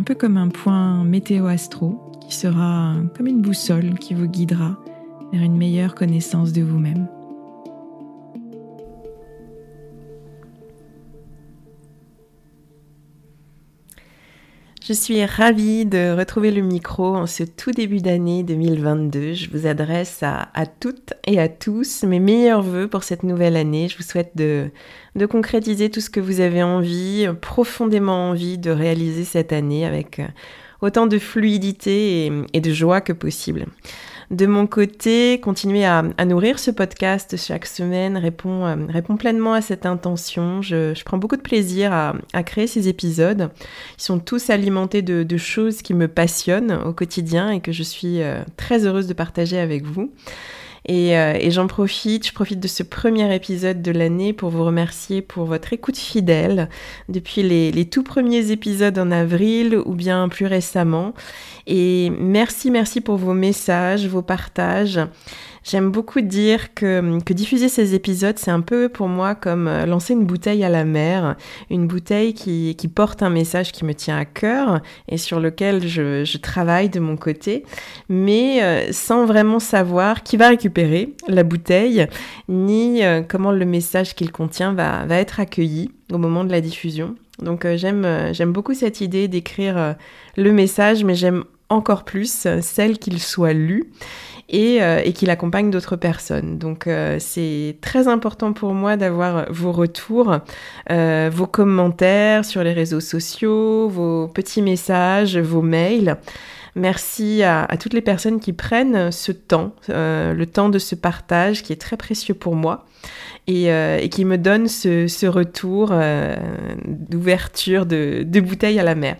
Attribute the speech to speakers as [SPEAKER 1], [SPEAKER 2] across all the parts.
[SPEAKER 1] un peu comme un point météo-astro qui sera comme une boussole qui vous guidera vers une meilleure connaissance de vous-même. Je suis ravie de retrouver le micro en ce tout début d'année 2022. Je vous adresse à, toutes et à tous mes meilleurs voeux pour cette nouvelle année. Je vous souhaite de, concrétiser tout ce que vous avez envie, profondément envie de réaliser cette année avec autant de fluidité et de joie que possible. De mon côté, continuer à, nourrir ce podcast chaque semaine répond, euh, pleinement à cette intention. Je, prends beaucoup de plaisir à, créer ces épisodes. Ils sont tous alimentés de, choses qui me passionnent au quotidien et que je suis euh, très heureuse de partager avec vous. Euh, et, j'en profite, je profite de ce premier épisode de l'année pour vous remercier pour votre écoute fidèle depuis les, les, tout premiers épisodes en avril ou bien plus récemment. Et merci, merci pour vos messages, vos partages. J'aime beaucoup dire que, diffuser ces épisodes, c'est un peu pour moi comme euh, lancer une bouteille à la mer, une bouteille qui, porte un message qui me tient à cœur et sur lequel je, travaille de mon côté, mais euh, sans vraiment savoir qui va récupérer la bouteille, ni euh, comment le message qu'il contient va, être accueilli au moment de la diffusion. Donc j'aime beaucoup cette idée d'écrire le message, mais j'aime encore plus celle qu'il soit lu. Euh, et, qu'il accompagne d'autres personnes. Donc euh, c'est très important pour moi d'avoir vos retours, euh, vos commentaires sur les réseaux sociaux, vos petits messages, vos mails. Merci à, toutes les personnes qui prennent ce temps, le temps de ce partage qui est très précieux pour moi et, qui me donne ce, retour d'ouverture de, de bouteille à la mer.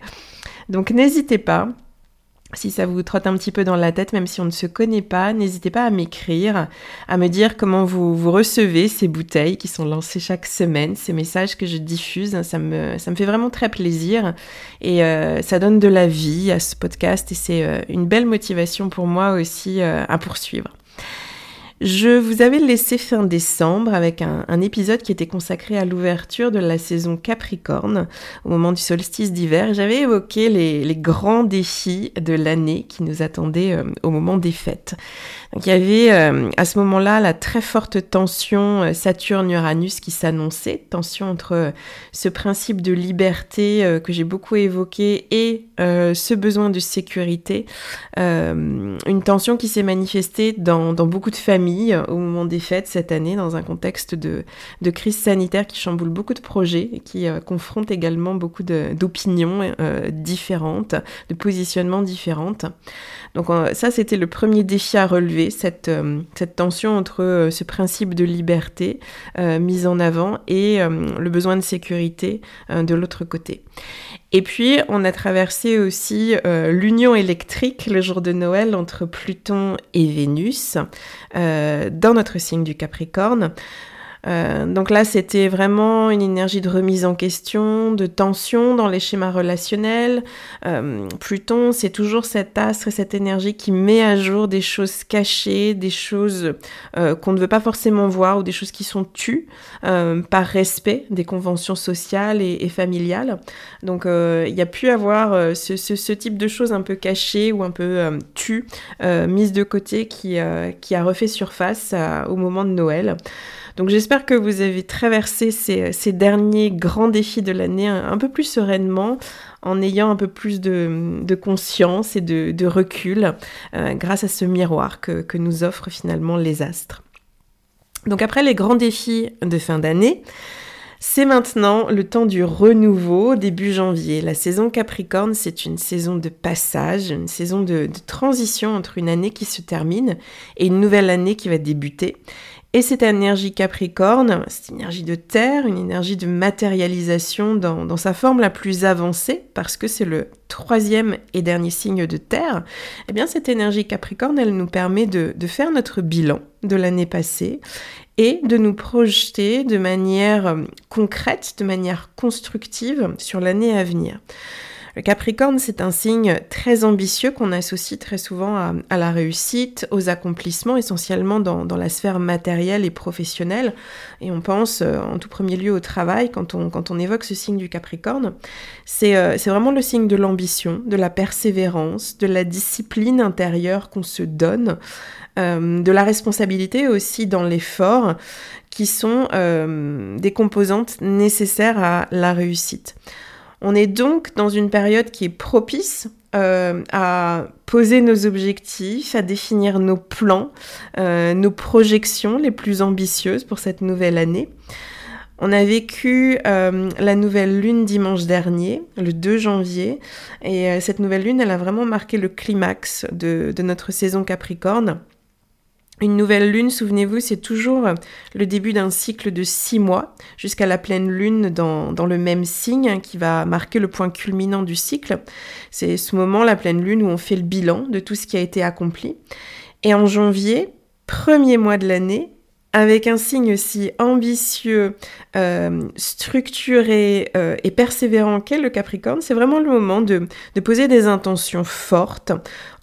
[SPEAKER 1] Donc n'hésitez pas, si ça vous trotte un petit peu dans la tête, même si on ne se connaît pas, n'hésitez pas à m'écrire, à me dire comment vous, vous recevez ces bouteilles qui sont lancées chaque semaine, ces messages que je diffuse. Ça me, ça me fait vraiment très plaisir et euh, ça donne de la vie à ce podcast et c'est euh, une belle motivation pour moi aussi euh, à poursuivre. Je vous avais laissé fin décembre avec un, épisode qui était consacré à l'ouverture de la saison Capricorne au moment du solstice d'hiver. J'avais évoqué les, grands défis de l'année qui nous attendaient euh, au moment des fêtes. Il y avait euh, à ce moment-là la très forte tension euh, Saturne-Uranus qui s'annonçait, tension entre ce principe de liberté que j'ai beaucoup évoqué et ce besoin de sécurité, une tension qui s'est manifestée dans beaucoup de familles famille au moment des fêtes cette année dans un contexte de, crise sanitaire qui chamboule beaucoup de projets et qui confronte également beaucoup d'opinions différentes, de positionnements différentes. Donc ça, c'était le premier défi à relever, cette, tension entre ce principe de liberté mis en avant et le besoin de sécurité de l'autre côté. Et puis, on a traversé aussi euh, l'union électrique le jour de Noël entre Pluton et Vénus euh, dans notre signe du Capricorne. Euh, donc là, c'était vraiment une énergie de remise en question, de tension dans les schémas relationnels. Euh, Pluton, c'est toujours cet astre et cette énergie qui met à jour des choses cachées, des choses euh, qu'on ne veut pas forcément voir ou des choses qui sont tues par respect des conventions sociales et, familiales. Donc il y a pu avoir ce, ce, type de choses un peu cachées ou un peu tues, mises de côté, qui, qui a refait surface au moment de Noël. Donc j'espère que vous avez traversé ces, derniers grands défis de l'année un, peu plus sereinement, en ayant un peu plus de, conscience et de, recul euh, grâce à ce miroir que, nous offrent finalement les astres. Donc après les grands défis de fin d'année, c'est maintenant le temps du renouveau, début janvier. La saison Capricorne, c'est une saison de passage, une saison de, transition entre une année qui se termine et une nouvelle année qui va débuter. Et cette énergie capricorne, cette énergie de terre, une énergie de matérialisation dans, sa forme la plus avancée, parce que c'est le troisième et dernier signe de terre, eh bien cette énergie capricorne, elle nous permet de, faire notre bilan de l'année passée et de nous projeter de manière euh, concrète, de manière constructive sur l'année à venir. Le Capricorne, c'est un signe très ambitieux qu'on associe très souvent à, la réussite, aux accomplissements, essentiellement dans, la sphère matérielle et professionnelle. Et on pense euh, en tout premier lieu au travail quand on, évoque ce signe du Capricorne. C'est euh, vraiment le signe de l'ambition, de la persévérance, de la discipline intérieure qu'on se donne, euh, de la responsabilité aussi dans l'effort, qui sont des composantes nécessaires à la réussite. On est donc dans une période qui est propice euh, à poser nos objectifs, à définir nos plans, euh, nos projections les plus ambitieuses pour cette nouvelle année. On a vécu euh, la nouvelle lune dimanche dernier, le 2 janvier, et cette nouvelle lune, elle a vraiment marqué le climax de notre saison Capricorne. Une nouvelle lune, souvenez-vous, c'est toujours le début d'un cycle de six mois jusqu'à la pleine lune dans, le même signe qui va marquer le point culminant du cycle. C'est ce moment, la pleine lune, où on fait le bilan de tout ce qui a été accompli. Et en janvier, premier mois de l'année, avec un signe aussi ambitieux, euh, structuré euh, et persévérant qu'est le Capricorne, c'est vraiment le moment de, de poser des intentions fortes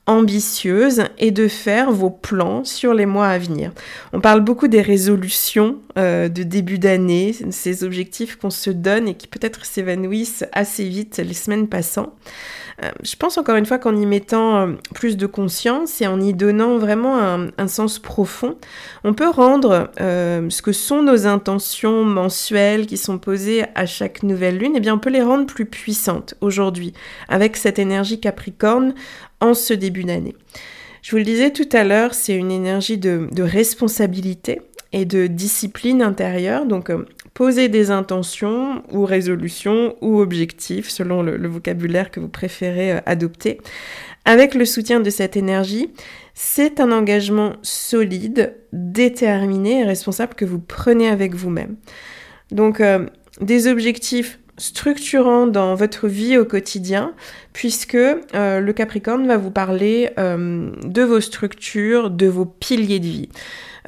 [SPEAKER 1] ambitieuse et de faire vos plans sur les mois à venir. On parle beaucoup des résolutions euh, de début d'année, ces objectifs qu'on se donne et qui peut-être s'évanouissent assez vite les semaines passant. Euh, je pense encore une fois qu'en y mettant euh, plus de conscience et en y donnant vraiment un, sens profond, on peut rendre ce que sont nos intentions mensuelles qui sont posées à chaque nouvelle lune, et eh bien on peut les rendre plus puissantes aujourd'hui avec cette énergie capricorne en ce début d'année. Je vous le disais tout à l'heure, c'est une énergie de, responsabilité et de discipline intérieure. Donc, poser des intentions ou résolutions ou objectifs selon le, vocabulaire que vous préférez euh, adopter. Avec le soutien de cette énergie, c'est un engagement solide, déterminé et responsable que vous prenez avec vous-même. Donc euh, des objectifs structurants dans votre vie au quotidien, puisque euh, le Capricorne va vous parler de vos structures, de vos piliers de vie.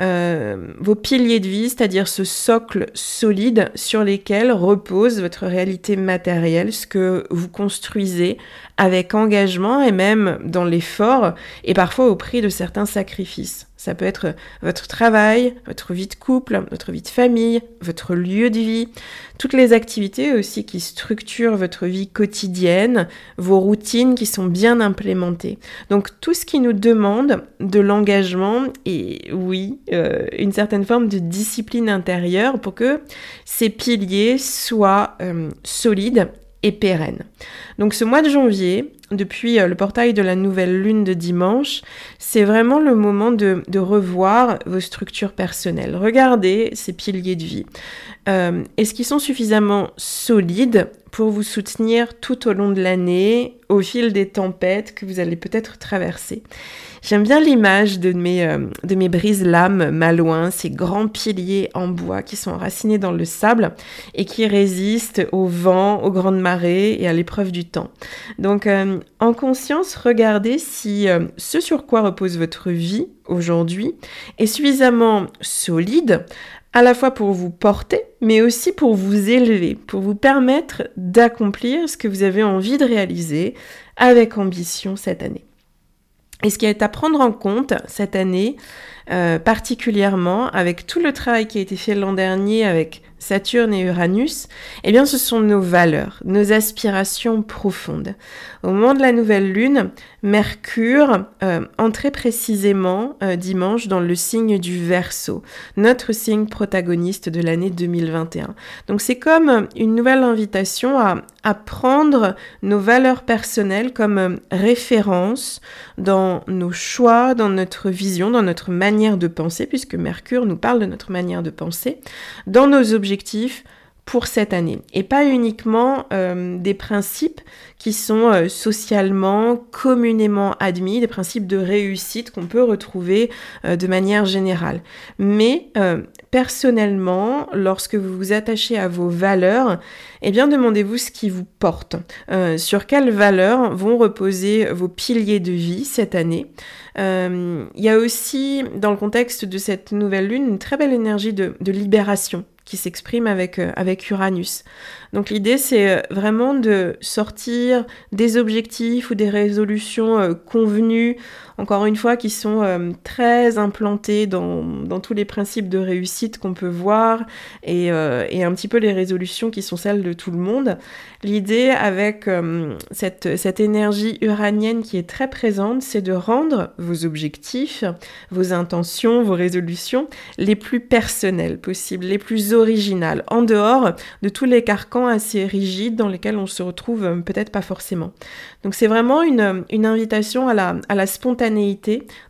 [SPEAKER 1] Euh, vos piliers de vie, c'est-à-dire ce socle solide sur lesquels repose votre réalité matérielle, ce que vous construisez avec engagement et même dans l'effort et parfois au prix de certains sacrifices. Ça peut être votre travail, votre vie de couple, votre vie de famille, votre lieu de vie, toutes les activités aussi qui structurent votre vie quotidienne, vos routines qui sont bien implémentées. Donc tout ce qui nous demande de l'engagement et oui, euh, une certaine forme de discipline intérieure pour que ces piliers soient euh, solides et pérennes. Donc ce mois de janvier, depuis euh, le portail de la nouvelle lune de dimanche, c'est vraiment le moment de, revoir vos structures personnelles. Regardez ces piliers de vie. Euh, est-ce qu'ils sont suffisamment solides pour vous soutenir tout au long de l'année, au fil des tempêtes que vous allez peut-être traverser? J'aime bien l'image de mes, euh, brises-lames malouins, ces grands piliers en bois qui sont enracinés dans le sable et qui résistent au vent, aux grandes marées et à l'épreuve du temps. Donc, euh, en conscience, regardez si euh, ce sur quoi repose votre vie aujourd'hui est suffisamment solide à la fois pour vous porter, mais aussi pour vous élever, pour vous permettre d'accomplir ce que vous avez envie de réaliser avec ambition cette année. Et ce qui est à prendre en compte cette année, euh, particulièrement avec tout le travail qui a été fait l'an dernier avec Saturne et Uranus, eh bien ce sont nos valeurs, nos aspirations profondes. Au moment de la nouvelle lune, Mercure euh, entrait précisément euh, dimanche dans le signe du Verseau, notre signe protagoniste de l'année 2021. Donc c'est comme une nouvelle invitation à, prendre nos valeurs personnelles comme euh, référence dans nos choix, dans notre vision, dans notre manière de penser, puisque Mercure nous parle de notre manière de penser, dans nos objectifs, pour cette année et pas uniquement euh, des principes qui sont euh, socialement, communément admis, des principes de réussite qu'on peut retrouver euh, de manière générale. Mais personnellement, lorsque vous vous attachez à vos valeurs, eh bien demandez-vous ce qui vous porte, sur quelles valeurs vont reposer vos piliers de vie cette année? Il y a aussi, dans le contexte de cette nouvelle lune, une très belle énergie de libération qui s'exprime avec, euh, avec Uranus. Donc l'idée, c'est euh, vraiment de sortir des objectifs ou des résolutions euh, convenues, encore une fois, qui sont euh, très implantés dans, tous les principes de réussite qu'on peut voir et, un petit peu les résolutions qui sont celles de tout le monde. L'idée avec cette, cette énergie uranienne qui est très présente, c'est de rendre vos objectifs, vos intentions, vos résolutions les plus personnelles possibles, les plus originales, en dehors de tous les carcans assez rigides dans lesquels on se retrouve euh, peut-être pas forcément. Donc c'est vraiment une, invitation à la, à la spontanéité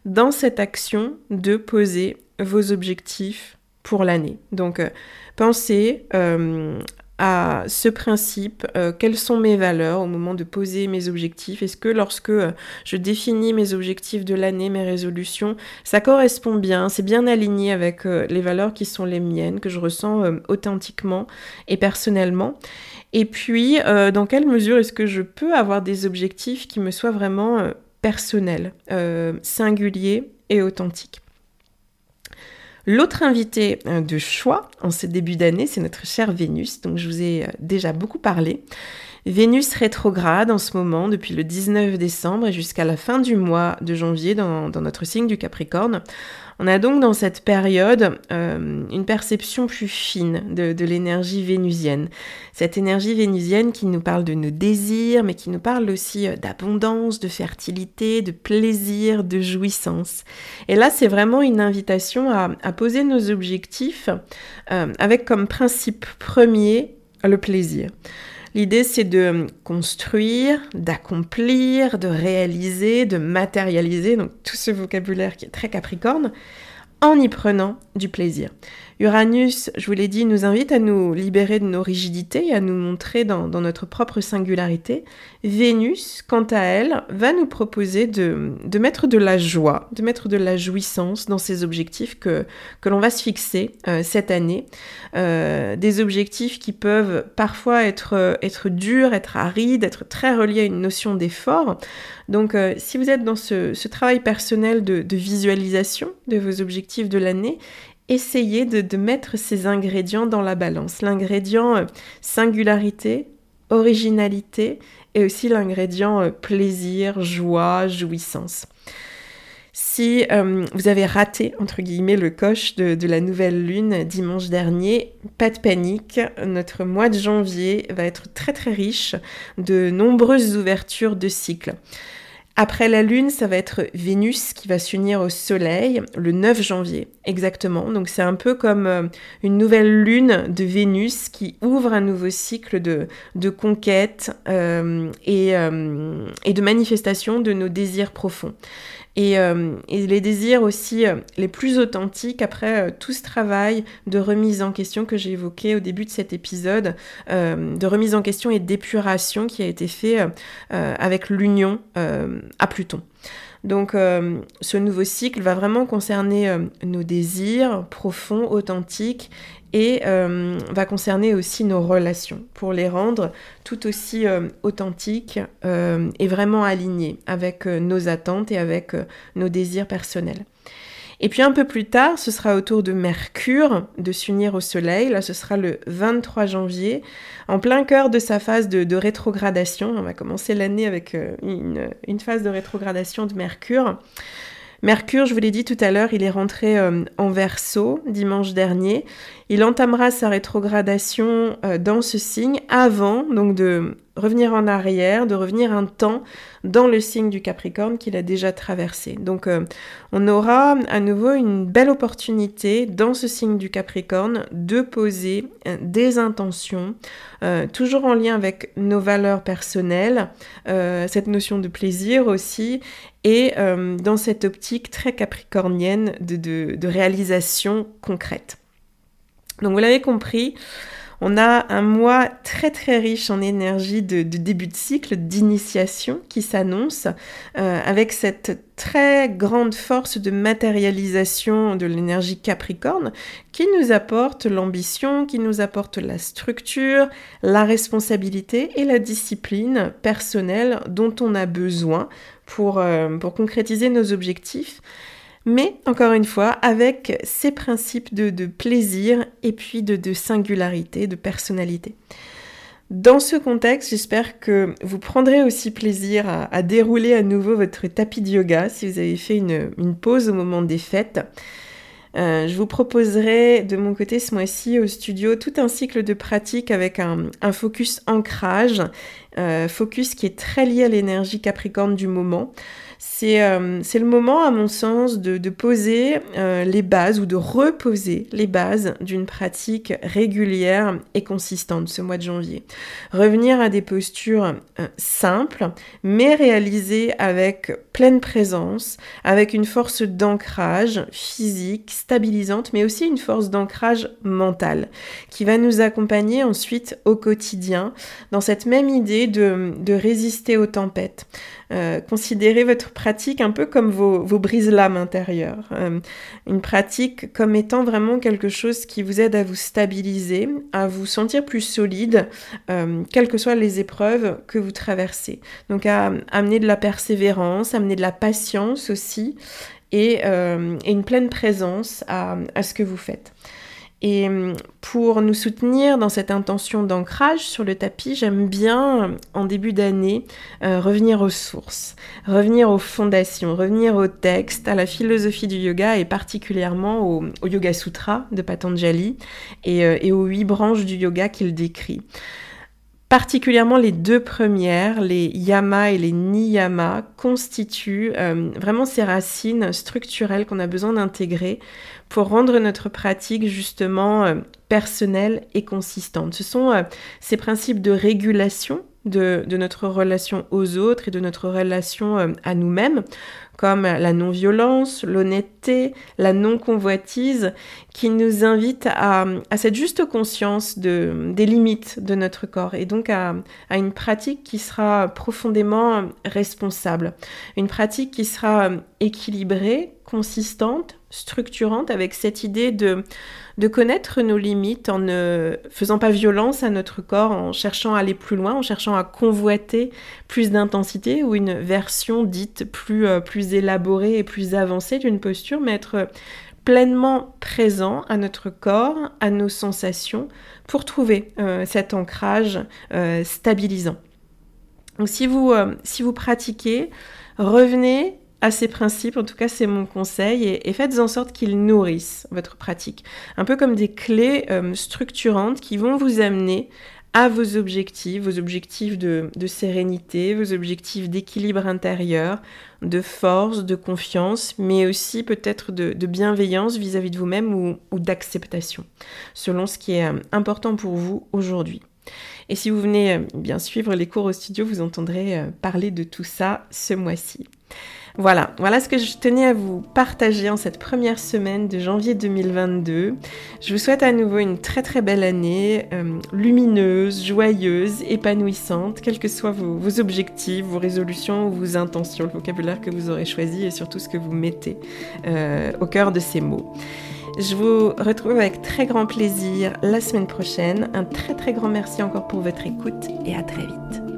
[SPEAKER 1] dans cette action de poser vos objectifs pour l'année. Donc euh, pensez euh, à ce principe, quelles sont mes valeurs au moment de poser mes objectifs Est-ce que lorsque je définis mes objectifs de l'année, mes résolutions, ça correspond bien, c'est bien aligné avec les valeurs qui sont les miennes, que je ressens authentiquement et personnellement Et puis, dans quelle mesure est-ce que je peux avoir des objectifs qui me soient vraiment personnels, singuliers et authentiques L'autre invité euh, de choix en ce début d'année, c'est notre chère Vénus, donc je vous ai euh, déjà beaucoup parlé. Vénus rétrograde en ce moment depuis le 19 décembre et jusqu'à la fin du mois de janvier dans, notre signe du Capricorne. On a donc dans cette période euh, une perception plus fine de, l'énergie vénusienne. Cette énergie vénusienne qui nous parle de nos désirs, mais qui nous parle aussi euh, d'abondance, de fertilité, de plaisir, de jouissance. Et là, c'est vraiment une invitation à, poser nos objectifs euh, avec comme principe premier le plaisir. L'idée, c'est de construire, d'accomplir, de réaliser, de matérialiser, donc tout ce vocabulaire qui est très capricorne, en y prenant du plaisir. Uranus, je vous l'ai dit, nous invite à nous libérer de nos rigidités et à nous montrer dans, notre propre singularité. Vénus, quant à elle, va nous proposer de, mettre de la joie, de mettre de la jouissance dans ces objectifs que, que l'on va se fixer euh, cette année. Euh, des objectifs qui peuvent parfois être, être durs, être arides, être très reliés à une notion d'effort. Donc euh, si vous êtes dans ce, travail personnel de, de visualisation de vos objectifs de l'année, essayez de, mettre ces ingrédients dans la balance. L'ingrédient euh, singularité, originalité et aussi l'ingrédient euh, plaisir, joie, jouissance. Si euh, vous avez raté, entre guillemets, le coche de, la nouvelle lune dimanche dernier, pas de panique, notre mois de janvier va être très très riche de nombreuses ouvertures de cycles. Après la Lune, ça va être Vénus qui va s'unir au Soleil le 9 janvier, exactement. Donc c'est un peu comme euh, une nouvelle Lune de Vénus qui ouvre un nouveau cycle de, de conquête euh, et, euh, et de manifestation de nos désirs profonds. Euh, et, les désirs aussi les plus authentiques après tout ce travail de remise en question que j'ai évoqué au début de cet épisode, de remise en question et d'épuration qui a été fait avec l'union à Pluton. Donc ce nouveau cycle va vraiment concerner nos désirs profonds, authentiques et euh, va concerner aussi nos relations pour les rendre tout aussi euh, authentiques euh, et vraiment alignées avec nos attentes et avec nos désirs personnels. Et puis un peu plus tard, ce sera au tour de Mercure de s'unir au Soleil. Là, ce sera le 23 janvier, en plein cœur de sa phase de, rétrogradation. On va commencer l'année avec une, une phase de rétrogradation de Mercure. Mercure, je vous l'ai dit tout à l'heure, il est rentré euh, en verso dimanche dernier. Il entamera sa rétrogradation euh, dans ce signe avant donc de revenir en arrière, de revenir un temps dans le signe du Capricorne qu'il a déjà traversé. Donc euh, on aura à nouveau une belle opportunité dans ce signe du Capricorne de poser des intentions, toujours en lien avec nos valeurs personnelles, cette notion de plaisir aussi, et euh, dans cette optique très capricornienne de, réalisation concrète. Donc vous l'avez compris, on a un mois très très riche en énergie de, début de cycle, d'initiation qui s'annonce euh, avec cette très grande force de matérialisation de l'énergie capricorne qui nous apporte l'ambition, qui nous apporte la structure, la responsabilité et la discipline personnelle dont on a besoin pour, euh, pour concrétiser nos objectifs mais encore une fois, avec ces principes de, plaisir et puis de, singularité, de personnalité. Dans ce contexte, j'espère que vous prendrez aussi plaisir à, dérouler à nouveau votre tapis de yoga si vous avez fait une, pause au moment des fêtes. Euh, je vous proposerai de mon côté ce mois-ci au studio tout un cycle de pratique avec un, focus ancrage, euh, focus qui est très lié à l'énergie capricorne du moment. Euh, c'est le moment, à mon sens, de, poser euh, les bases ou de reposer les bases d'une pratique régulière et consistante ce mois de janvier. Revenir à des postures euh, simples, mais réalisées avec pleine présence, avec une force d'ancrage physique, stabilisante, mais aussi une force d'ancrage mental, qui va nous accompagner ensuite au quotidien dans cette même idée de, de résister aux tempêtes. Considérez votre pratique un peu comme vos, vos brises-lames intérieures. Euh, une pratique comme étant vraiment quelque chose qui vous aide à vous stabiliser, à vous sentir plus solide, euh, quelles que soient les épreuves que vous traversez. Donc à amener de la persévérance, amener de la patience aussi, et, et une pleine présence à, à ce que vous faites. Et hum, pour nous soutenir dans cette intention d'ancrage sur le tapis, j'aime bien, en début d'année, euh, revenir aux sources, revenir aux fondations, revenir au texte, à la philosophie du yoga et particulièrement au, Yoga Sutra de Patanjali euh, et aux huit branches du yoga qu'il décrit particulièrement les deux premières, les yama et les niyama, constituent euh, vraiment ces racines structurelles qu'on a besoin d'intégrer pour rendre notre pratique justement euh, personnelle et consistante. Ce sont euh, ces principes de régulation de, notre relation aux autres et de notre relation à nous-mêmes comme la non-violence, l'honnêteté, la non-convoitise, qui nous invitent à, cette juste conscience de, des limites de notre corps et donc à, une pratique qui sera profondément responsable, une pratique qui sera équilibrée, consistante, structurante, avec cette idée de connaître nos limites en ne faisant pas violence à notre corps, en cherchant à aller plus loin, en cherchant à convoiter plus d'intensité ou une version dite plus, euh, élaborée et plus avancée d'une posture, mais être pleinement présent à notre corps, à nos sensations, pour trouver euh, cet ancrage euh, stabilisant. Donc si vous, si vous pratiquez, revenez à ces principes, en tout cas c'est mon conseil, et, faites en sorte qu'ils nourrissent votre pratique. Un peu comme des clés euh, structurantes qui vont vous amener à vos objectifs, vos objectifs de, sérénité, vos objectifs d'équilibre intérieur, de force, de confiance, mais aussi peut-être de, bienveillance vis-à-vis de vous-même ou, ou d'acceptation, selon ce qui est euh, important pour vous aujourd'hui. Et si vous venez euh, bien suivre les cours au studio, vous entendrez euh, parler de tout ça ce mois-ci. Voilà, voilà ce que je tenais à vous partager en cette première semaine de janvier 2022. Je vous souhaite à nouveau une très très belle année, euh, lumineuse, joyeuse, épanouissante, quels que soient vos, objectifs, vos résolutions ou vos intentions, le vocabulaire que vous aurez choisi et surtout ce que vous mettez euh, au cœur de ces mots. Je vous retrouve avec très grand plaisir la semaine prochaine. Un très très grand merci encore pour votre écoute et à très vite.